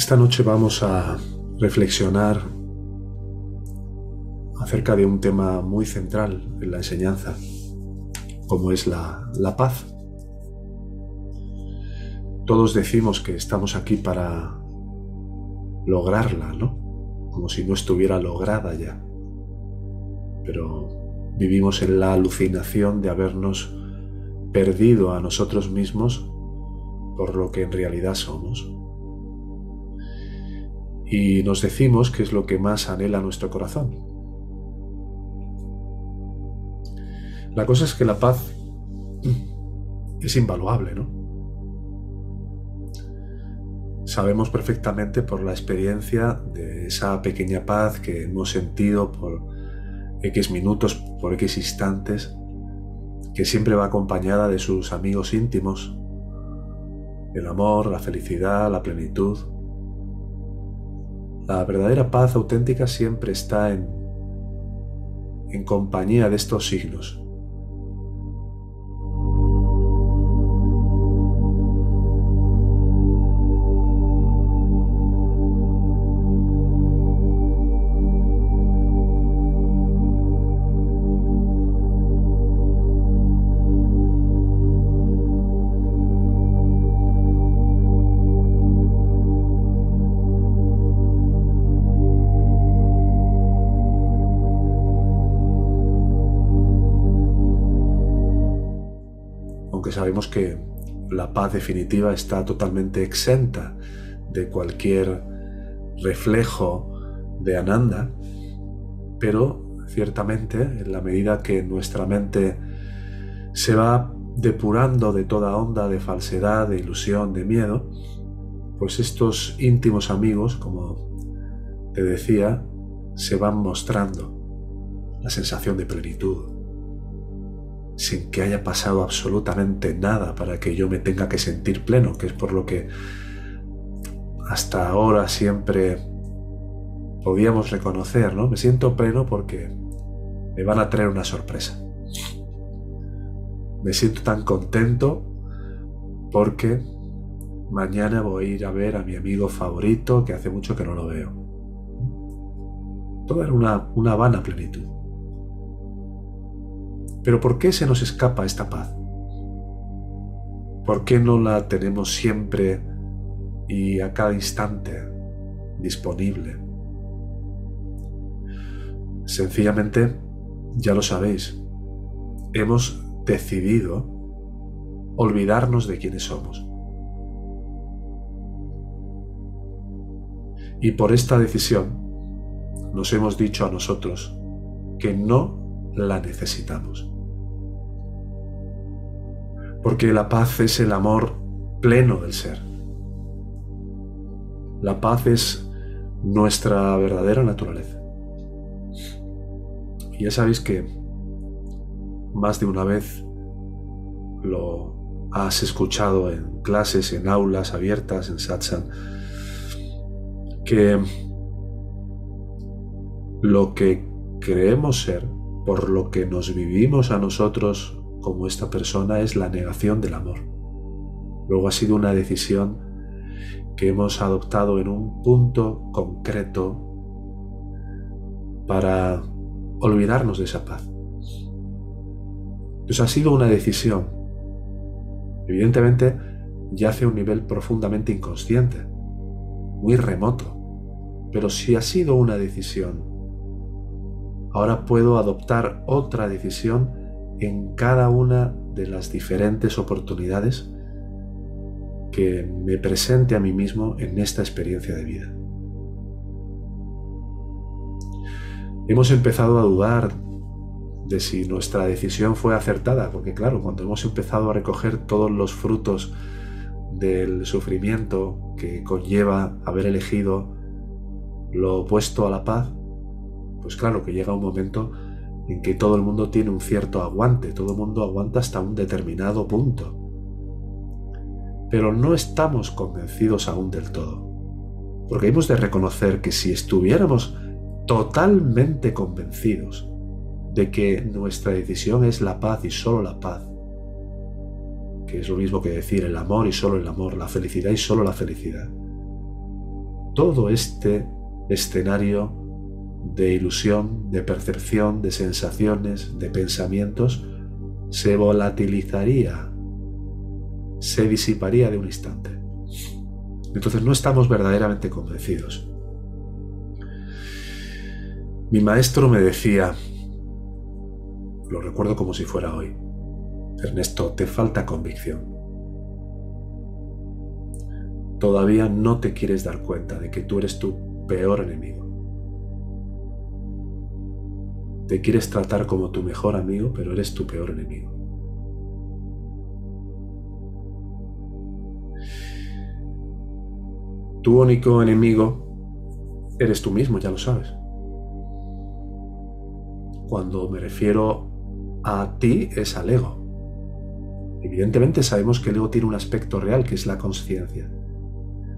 Esta noche vamos a reflexionar acerca de un tema muy central en la enseñanza, como es la, paz. Todos decimos que estamos aquí para lograrla, ¿no? Como si no estuviera lograda ya. Pero vivimos en la alucinación de habernos perdido a nosotros mismos por lo que en realidad somos y nos decimos que es lo que más anhela nuestro corazón. La cosa es que la paz es invaluable, ¿no? Sabemos perfectamente por la experiencia de esa pequeña paz que hemos sentido por X minutos, por X instantes, que siempre va acompañada de sus amigos íntimos, el amor, la felicidad, la plenitud. La verdadera paz auténtica siempre está en, en compañía de estos signos. Que la paz definitiva está totalmente exenta de cualquier reflejo de Ananda, pero ciertamente en la medida que nuestra mente se va depurando de toda onda de falsedad, de ilusión, de miedo, pues estos íntimos amigos, como te decía, se van mostrando. La sensación de plenitud, sin que haya pasado absolutamente nada para que yo me tenga que sentir pleno, que es por lo que hasta ahora siempre podíamos reconocer, ¿no? Me siento pleno porque me van a traer una sorpresa. Me siento tan contento porque mañana voy a ir a ver a mi amigo favorito que hace mucho que no lo veo. Todo era una, una vana plenitud. Pero ¿por qué se nos escapa esta paz? ¿Por qué no la tenemos siempre y a cada instante disponible? Sencillamente, ya lo sabéis, hemos decidido olvidarnos de quiénes somos. Y por esta decisión nos hemos dicho a nosotros que no la necesitamos porque la paz es el amor pleno del ser. La paz es nuestra verdadera naturaleza. Y ya sabéis que más de una vez lo has escuchado en clases, en aulas abiertas, en satsang, que lo que creemos ser, por lo que nos vivimos a nosotros como esta persona es la negación del amor. Luego ha sido una decisión que hemos adoptado en un punto concreto para olvidarnos de esa paz. Pues ha sido una decisión. Evidentemente yace a un nivel profundamente inconsciente, muy remoto. Pero si ha sido una decisión, ahora puedo adoptar otra decisión en cada una de las diferentes oportunidades que me presente a mí mismo en esta experiencia de vida. Hemos empezado a dudar de si nuestra decisión fue acertada, porque claro, cuando hemos empezado a recoger todos los frutos del sufrimiento que conlleva haber elegido lo opuesto a la paz, pues claro que llega un momento en que todo el mundo tiene un cierto aguante, todo el mundo aguanta hasta un determinado punto. Pero no estamos convencidos aún del todo. Porque hemos de reconocer que si estuviéramos totalmente convencidos de que nuestra decisión es la paz y solo la paz, que es lo mismo que decir el amor y solo el amor, la felicidad y solo la felicidad, todo este escenario de ilusión, de percepción, de sensaciones, de pensamientos, se volatilizaría, se disiparía de un instante. Entonces no estamos verdaderamente convencidos. Mi maestro me decía, lo recuerdo como si fuera hoy, Ernesto, te falta convicción. Todavía no te quieres dar cuenta de que tú eres tu peor enemigo. Te quieres tratar como tu mejor amigo, pero eres tu peor enemigo. Tu único enemigo eres tú mismo, ya lo sabes. Cuando me refiero a ti es al ego. Evidentemente sabemos que el ego tiene un aspecto real, que es la conciencia.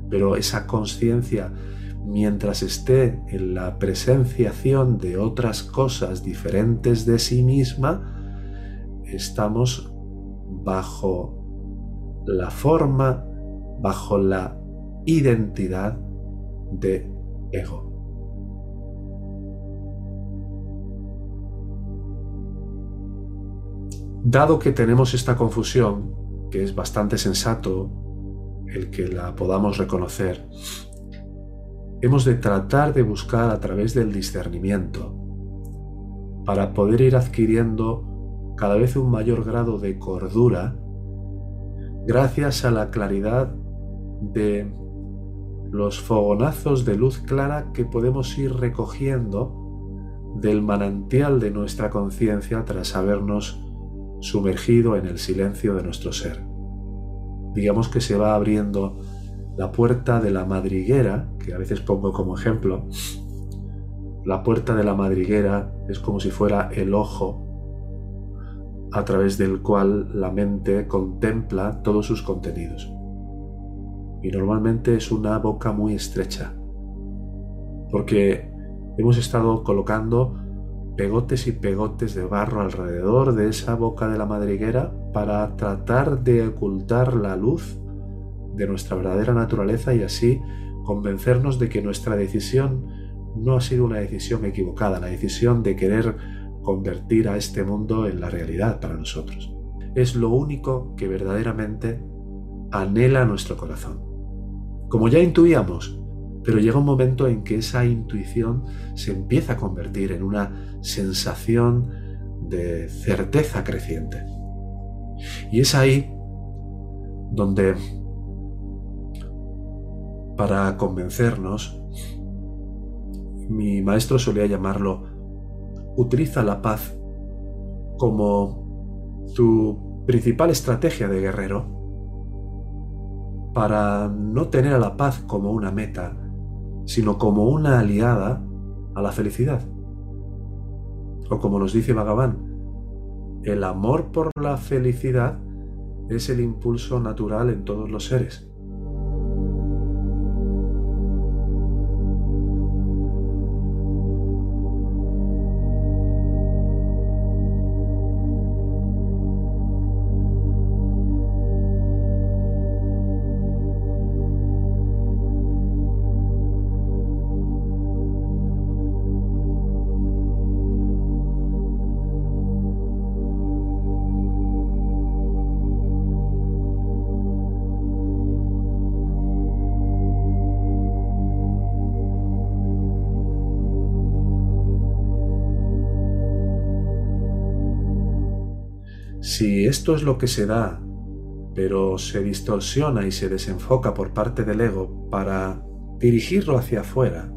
Pero esa conciencia mientras esté en la presenciación de otras cosas diferentes de sí misma, estamos bajo la forma, bajo la identidad de ego. Dado que tenemos esta confusión, que es bastante sensato el que la podamos reconocer, hemos de tratar de buscar a través del discernimiento para poder ir adquiriendo cada vez un mayor grado de cordura gracias a la claridad de los fogonazos de luz clara que podemos ir recogiendo del manantial de nuestra conciencia tras habernos sumergido en el silencio de nuestro ser. Digamos que se va abriendo la puerta de la madriguera, que a veces pongo como ejemplo, la puerta de la madriguera es como si fuera el ojo a través del cual la mente contempla todos sus contenidos. Y normalmente es una boca muy estrecha, porque hemos estado colocando pegotes y pegotes de barro alrededor de esa boca de la madriguera para tratar de ocultar la luz de nuestra verdadera naturaleza y así convencernos de que nuestra decisión no ha sido una decisión equivocada, la decisión de querer convertir a este mundo en la realidad para nosotros. Es lo único que verdaderamente anhela nuestro corazón. Como ya intuíamos, pero llega un momento en que esa intuición se empieza a convertir en una sensación de certeza creciente. Y es ahí donde para convencernos, mi maestro solía llamarlo, utiliza la paz como tu principal estrategia de guerrero para no tener a la paz como una meta, sino como una aliada a la felicidad. O como nos dice Bhagavan, el amor por la felicidad es el impulso natural en todos los seres. Si esto es lo que se da, pero se distorsiona y se desenfoca por parte del ego para dirigirlo hacia afuera,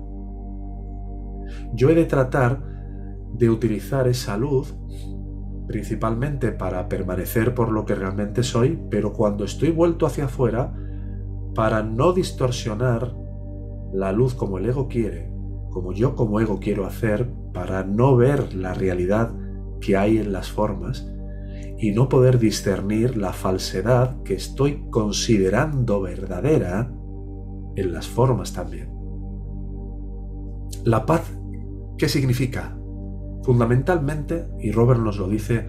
yo he de tratar de utilizar esa luz principalmente para permanecer por lo que realmente soy, pero cuando estoy vuelto hacia afuera, para no distorsionar la luz como el ego quiere, como yo como ego quiero hacer, para no ver la realidad que hay en las formas y no poder discernir la falsedad que estoy considerando verdadera en las formas también. La paz, ¿qué significa? Fundamentalmente, y Robert nos lo dice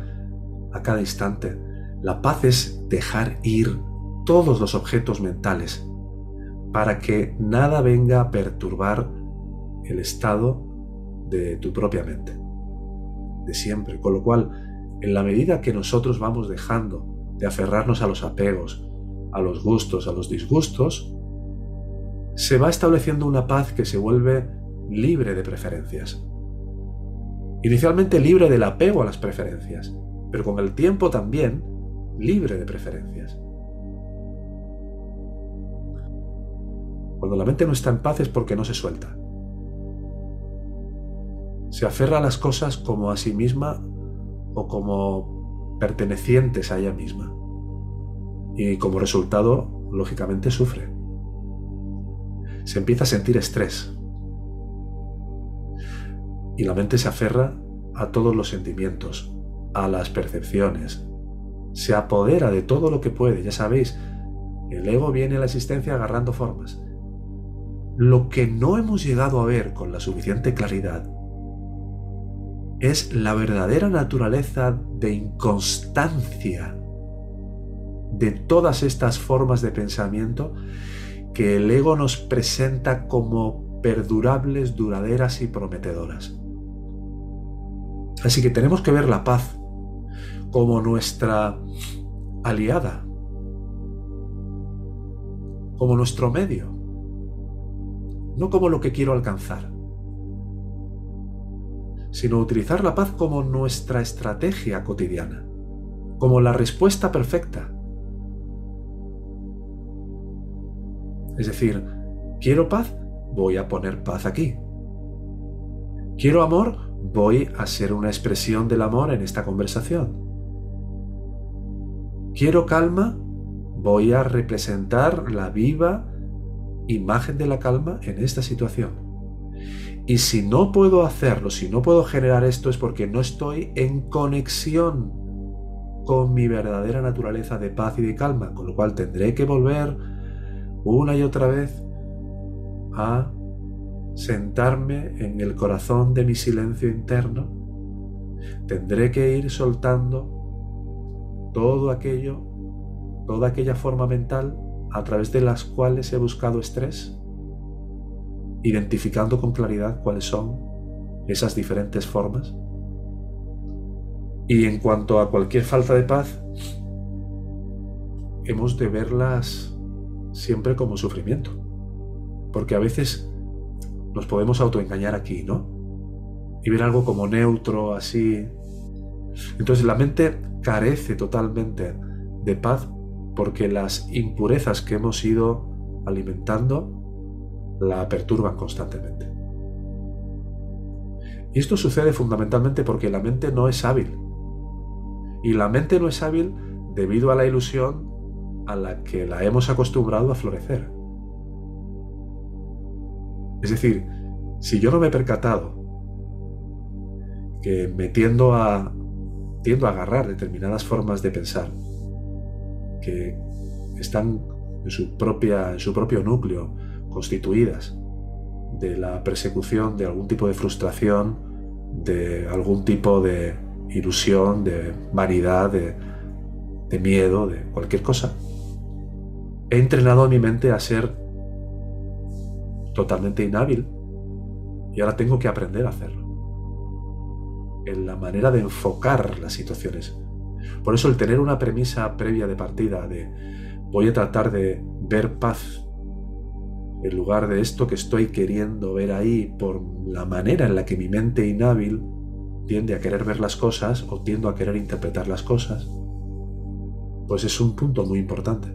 a cada instante, la paz es dejar ir todos los objetos mentales para que nada venga a perturbar el estado de tu propia mente, de siempre. Con lo cual, en la medida que nosotros vamos dejando de aferrarnos a los apegos, a los gustos, a los disgustos, se va estableciendo una paz que se vuelve libre de preferencias. Inicialmente libre del apego a las preferencias, pero con el tiempo también libre de preferencias. Cuando la mente no está en paz es porque no se suelta. Se aferra a las cosas como a sí misma o como pertenecientes a ella misma. Y como resultado, lógicamente, sufre. Se empieza a sentir estrés. Y la mente se aferra a todos los sentimientos, a las percepciones. Se apodera de todo lo que puede. Ya sabéis, el ego viene a la existencia agarrando formas. Lo que no hemos llegado a ver con la suficiente claridad es la verdadera naturaleza de inconstancia de todas estas formas de pensamiento que el ego nos presenta como perdurables, duraderas y prometedoras. Así que tenemos que ver la paz como nuestra aliada, como nuestro medio, no como lo que quiero alcanzar sino utilizar la paz como nuestra estrategia cotidiana, como la respuesta perfecta. Es decir, quiero paz, voy a poner paz aquí. Quiero amor, voy a ser una expresión del amor en esta conversación. Quiero calma, voy a representar la viva imagen de la calma en esta situación. Y si no puedo hacerlo, si no puedo generar esto, es porque no estoy en conexión con mi verdadera naturaleza de paz y de calma, con lo cual tendré que volver una y otra vez a sentarme en el corazón de mi silencio interno. Tendré que ir soltando todo aquello, toda aquella forma mental a través de las cuales he buscado estrés identificando con claridad cuáles son esas diferentes formas. Y en cuanto a cualquier falta de paz, hemos de verlas siempre como sufrimiento. Porque a veces nos podemos autoengañar aquí, ¿no? Y ver algo como neutro, así. Entonces la mente carece totalmente de paz porque las impurezas que hemos ido alimentando la perturban constantemente. Y esto sucede fundamentalmente porque la mente no es hábil. Y la mente no es hábil debido a la ilusión a la que la hemos acostumbrado a florecer. Es decir, si yo no me he percatado que me tiendo a, tiendo a agarrar determinadas formas de pensar que están en su, propia, en su propio núcleo constituidas de la persecución de algún tipo de frustración, de algún tipo de ilusión, de vanidad, de, miedo, de cualquier cosa. He entrenado a mi mente a ser totalmente inhábil y ahora tengo que aprender a hacerlo. En la manera de enfocar las situaciones. Por eso el tener una premisa previa de partida de voy a tratar de ver paz en lugar de esto que estoy queriendo ver ahí por la manera en la que mi mente inhábil tiende a querer ver las cosas o tiendo a querer interpretar las cosas, pues es un punto muy importante.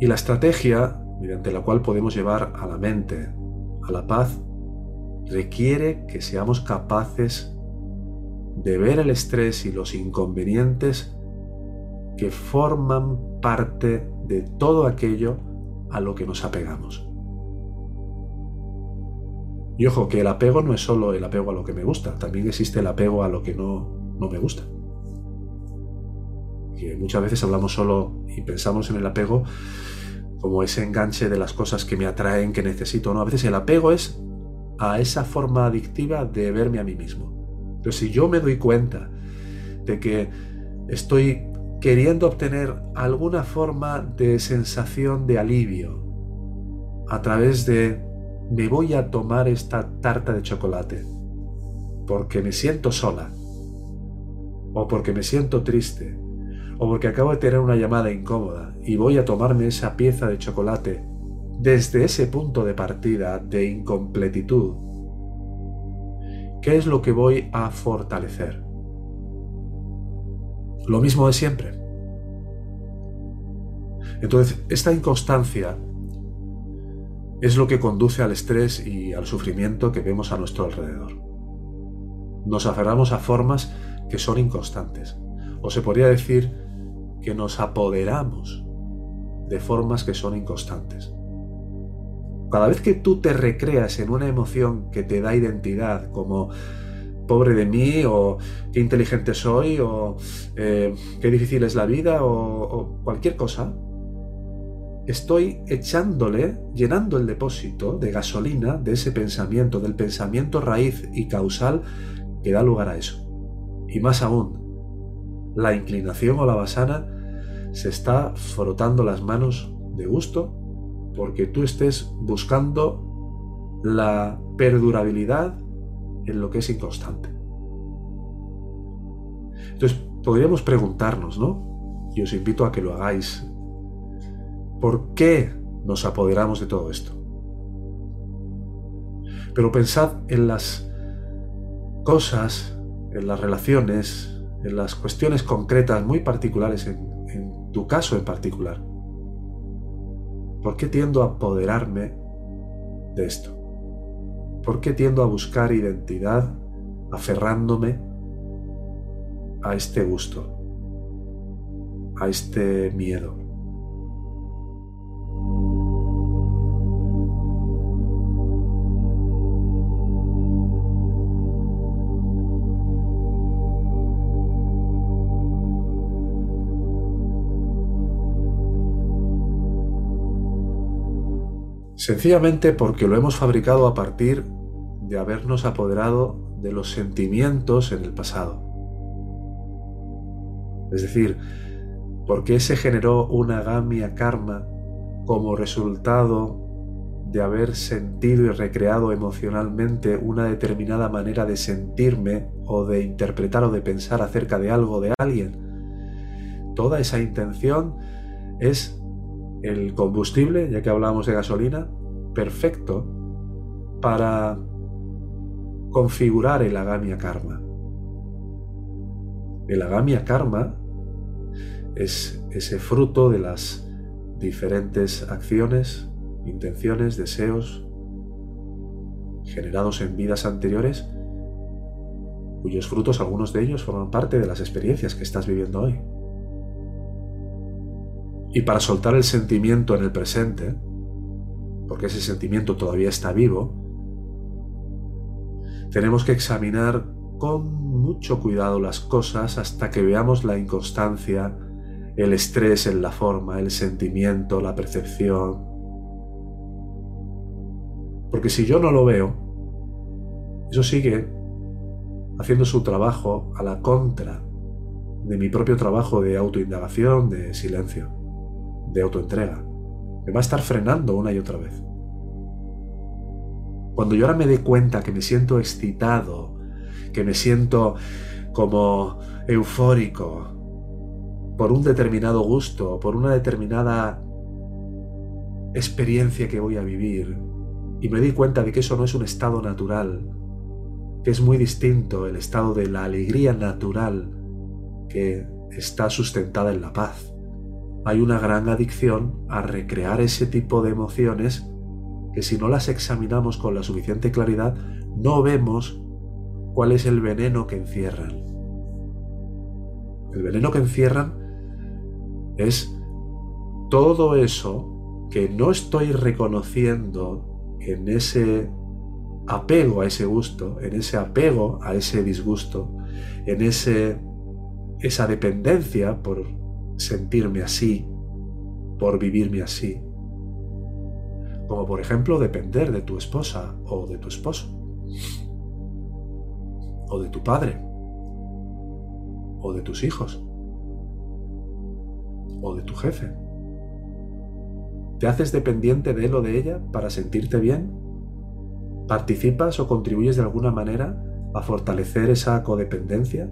Y la estrategia mediante la cual podemos llevar a la mente a la paz requiere que seamos capaces de ver el estrés y los inconvenientes que forman parte de todo aquello a lo que nos apegamos. Y ojo, que el apego no es solo el apego a lo que me gusta, también existe el apego a lo que no, no me gusta. Y muchas veces hablamos solo y pensamos en el apego como ese enganche de las cosas que me atraen, que necesito. No, a veces el apego es a esa forma adictiva de verme a mí mismo. Pero si yo me doy cuenta de que estoy queriendo obtener alguna forma de sensación de alivio a través de me voy a tomar esta tarta de chocolate porque me siento sola o porque me siento triste o porque acabo de tener una llamada incómoda y voy a tomarme esa pieza de chocolate desde ese punto de partida de incompletitud, ¿qué es lo que voy a fortalecer? Lo mismo de siempre. Entonces, esta inconstancia es lo que conduce al estrés y al sufrimiento que vemos a nuestro alrededor. Nos aferramos a formas que son inconstantes, o se podría decir que nos apoderamos de formas que son inconstantes. Cada vez que tú te recreas en una emoción que te da identidad, como pobre de mí, o qué inteligente soy, o eh, qué difícil es la vida, o cualquier cosa, estoy echándole, llenando el depósito de gasolina de ese pensamiento, del pensamiento raíz y causal que da lugar a eso. Y más aún, la inclinación o la basana se está frotando las manos de gusto porque tú estés buscando la perdurabilidad en lo que es inconstante. Entonces, podríamos preguntarnos, ¿no? Y os invito a que lo hagáis. ¿Por qué nos apoderamos de todo esto? Pero pensad en las cosas, en las relaciones, en las cuestiones concretas muy particulares, en, tu caso en particular. ¿Por qué tiendo a apoderarme de esto? ¿Por qué tiendo a buscar identidad aferrándome a este gusto, a este miedo? Sencillamente porque lo hemos fabricado a partir de habernos apoderado de los sentimientos en el pasado. Es decir, porque se generó una gamia karma como resultado de haber sentido y recreado emocionalmente una determinada manera de sentirme o de interpretar o de pensar acerca de algo de alguien. Toda esa intención es el combustible, ya que hablamos de gasolina, perfecto para configurar el agamia karma. El agamia karma es ese fruto de las diferentes acciones, intenciones, deseos generados en vidas anteriores, cuyos frutos, algunos de ellos, forman parte de las experiencias que estás viviendo hoy. Y para soltar el sentimiento en el presente, porque ese sentimiento todavía está vivo, tenemos que examinar con mucho cuidado las cosas hasta que veamos la inconstancia, el estrés en la forma, el sentimiento, la percepción. Porque si yo no lo veo, eso sigue haciendo su trabajo a la contra de mi propio trabajo de autoindagación, de silencio, de autoentrega me va a estar frenando una y otra vez. Cuando yo ahora me dé cuenta que me siento excitado, que me siento como eufórico por un determinado gusto, por una determinada experiencia que voy a vivir, y me di cuenta de que eso no es un estado natural, que es muy distinto el estado de la alegría natural que está sustentada en la paz. Hay una gran adicción a recrear ese tipo de emociones que si no las examinamos con la suficiente claridad, no vemos cuál es el veneno que encierran. El veneno que encierran es todo eso que no estoy reconociendo en ese apego a ese gusto, en ese apego a ese disgusto, en ese, esa dependencia por sentirme así, por vivirme así. Como por ejemplo depender de tu esposa o de tu esposo, o de tu padre, o de tus hijos, o de tu jefe. ¿Te haces dependiente de él o de ella para sentirte bien? ¿Participas o contribuyes de alguna manera a fortalecer esa codependencia?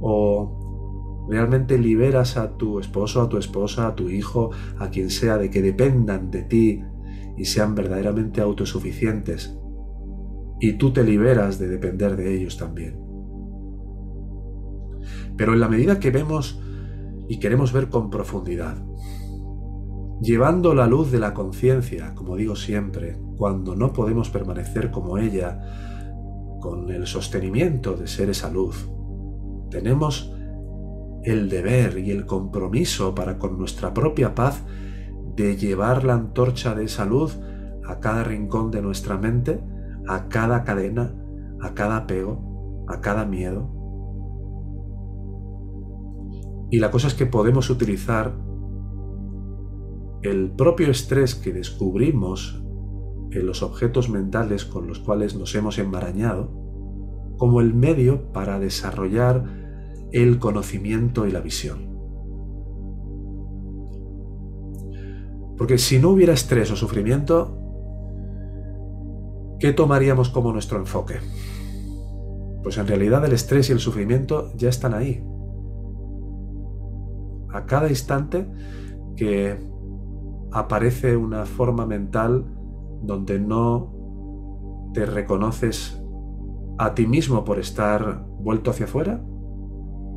¿O realmente liberas a tu esposo, a tu esposa, a tu hijo, a quien sea, de que dependan de ti y sean verdaderamente autosuficientes? Y tú te liberas de depender de ellos también. Pero en la medida que vemos y queremos ver con profundidad, llevando la luz de la conciencia, como digo siempre, cuando no podemos permanecer como ella, con el sostenimiento de ser esa luz. Tenemos el deber y el compromiso para con nuestra propia paz de llevar la antorcha de esa luz a cada rincón de nuestra mente, a cada cadena, a cada apego, a cada miedo. Y la cosa es que podemos utilizar el propio estrés que descubrimos en los objetos mentales con los cuales nos hemos enmarañado como el medio para desarrollar el conocimiento y la visión. Porque si no hubiera estrés o sufrimiento, ¿qué tomaríamos como nuestro enfoque? Pues en realidad el estrés y el sufrimiento ya están ahí. A cada instante que aparece una forma mental donde no te reconoces a ti mismo por estar vuelto hacia afuera,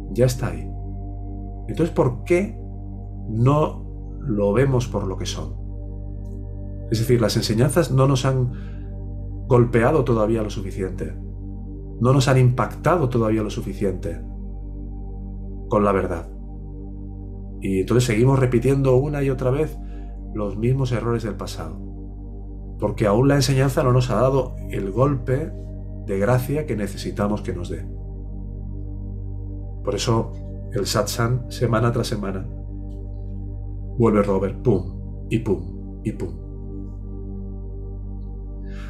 ya está ahí. Entonces, ¿por qué no lo vemos por lo que son? Es decir, las enseñanzas no nos han golpeado todavía lo suficiente, no nos han impactado todavía lo suficiente con la verdad. Y entonces seguimos repitiendo una y otra vez los mismos errores del pasado. Porque aún la enseñanza no nos ha dado el golpe de gracia que necesitamos que nos dé. Por eso el satsang semana tras semana vuelve Robert, pum, y pum, y pum.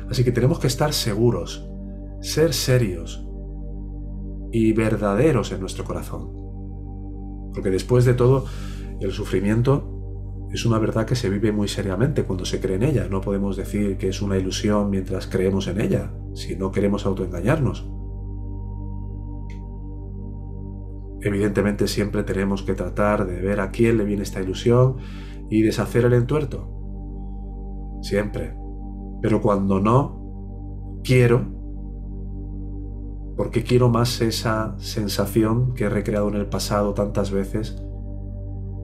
Así que tenemos que estar seguros, ser serios y verdaderos en nuestro corazón. Porque después de todo, el sufrimiento es una verdad que se vive muy seriamente cuando se cree en ella. No podemos decir que es una ilusión mientras creemos en ella, si no queremos autoengañarnos. Evidentemente siempre tenemos que tratar de ver a quién le viene esta ilusión y deshacer el entuerto. Siempre. Pero cuando no, quiero, porque quiero más esa sensación que he recreado en el pasado tantas veces,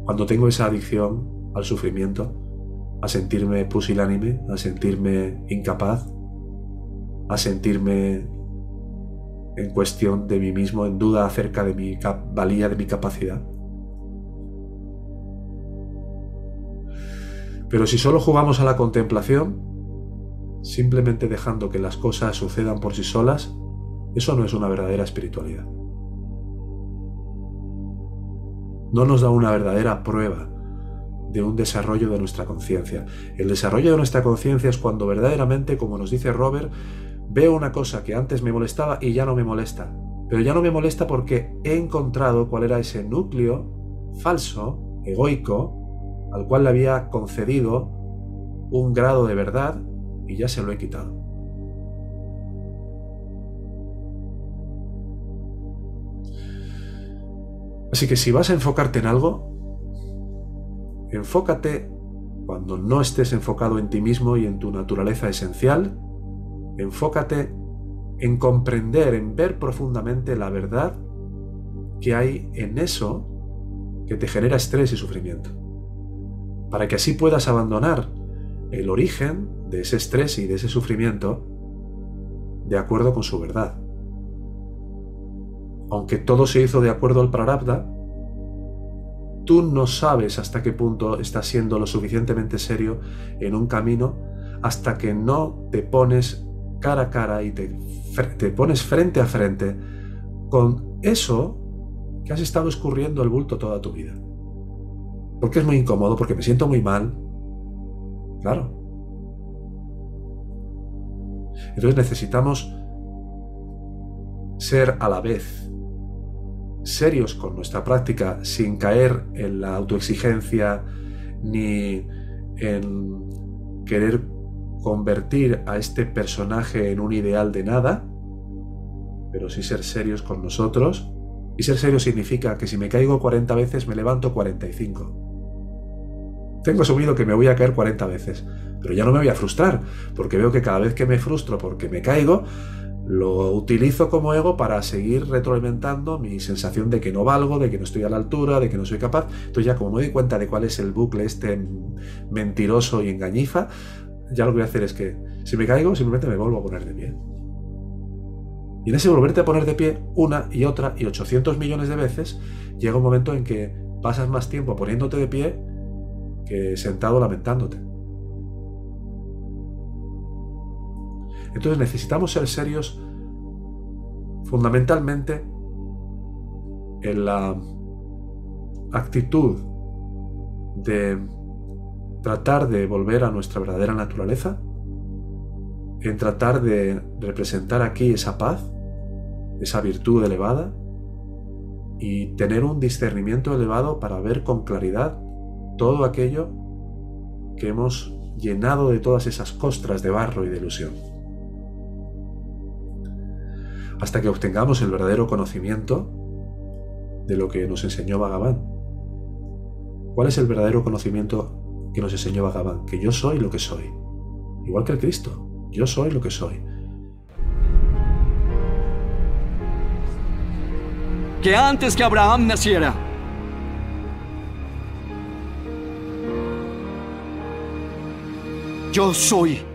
cuando tengo esa adicción, al sufrimiento, a sentirme pusilánime, a sentirme incapaz, a sentirme en cuestión de mí mismo, en duda acerca de mi valía, de mi capacidad. Pero si solo jugamos a la contemplación, simplemente dejando que las cosas sucedan por sí solas, eso no es una verdadera espiritualidad. No nos da una verdadera prueba de un desarrollo de nuestra conciencia. El desarrollo de nuestra conciencia es cuando verdaderamente, como nos dice Robert, veo una cosa que antes me molestaba y ya no me molesta. Pero ya no me molesta porque he encontrado cuál era ese núcleo falso, egoico, al cual le había concedido un grado de verdad y ya se lo he quitado. Así que si vas a enfocarte en algo, Enfócate cuando no estés enfocado en ti mismo y en tu naturaleza esencial. Enfócate en comprender, en ver profundamente la verdad que hay en eso que te genera estrés y sufrimiento. Para que así puedas abandonar el origen de ese estrés y de ese sufrimiento de acuerdo con su verdad. Aunque todo se hizo de acuerdo al prarabdha, tú no sabes hasta qué punto estás siendo lo suficientemente serio en un camino hasta que no te pones cara a cara y te, te pones frente a frente con eso que has estado escurriendo el bulto toda tu vida. Porque es muy incómodo, porque me siento muy mal. Claro. Entonces necesitamos ser a la vez serios con nuestra práctica sin caer en la autoexigencia ni en querer convertir a este personaje en un ideal de nada, pero sí ser serios con nosotros. Y ser serio significa que si me caigo 40 veces me levanto 45. Tengo asumido que me voy a caer 40 veces, pero ya no me voy a frustrar, porque veo que cada vez que me frustro porque me caigo, lo utilizo como ego para seguir retroalimentando mi sensación de que no valgo, de que no estoy a la altura, de que no soy capaz. Entonces ya como me doy cuenta de cuál es el bucle este mentiroso y engañifa, ya lo que voy a hacer es que si me caigo simplemente me vuelvo a poner de pie. Y en ese volverte a poner de pie una y otra y 800 millones de veces, llega un momento en que pasas más tiempo poniéndote de pie que sentado lamentándote. Entonces necesitamos ser serios fundamentalmente en la actitud de tratar de volver a nuestra verdadera naturaleza, en tratar de representar aquí esa paz, esa virtud elevada y tener un discernimiento elevado para ver con claridad todo aquello que hemos llenado de todas esas costras de barro y de ilusión. Hasta que obtengamos el verdadero conocimiento de lo que nos enseñó Bhagavan. ¿Cuál es el verdadero conocimiento que nos enseñó Bhagavan, que yo soy lo que soy. Igual que el Cristo, yo soy lo que soy. Que antes que Abraham naciera, yo soy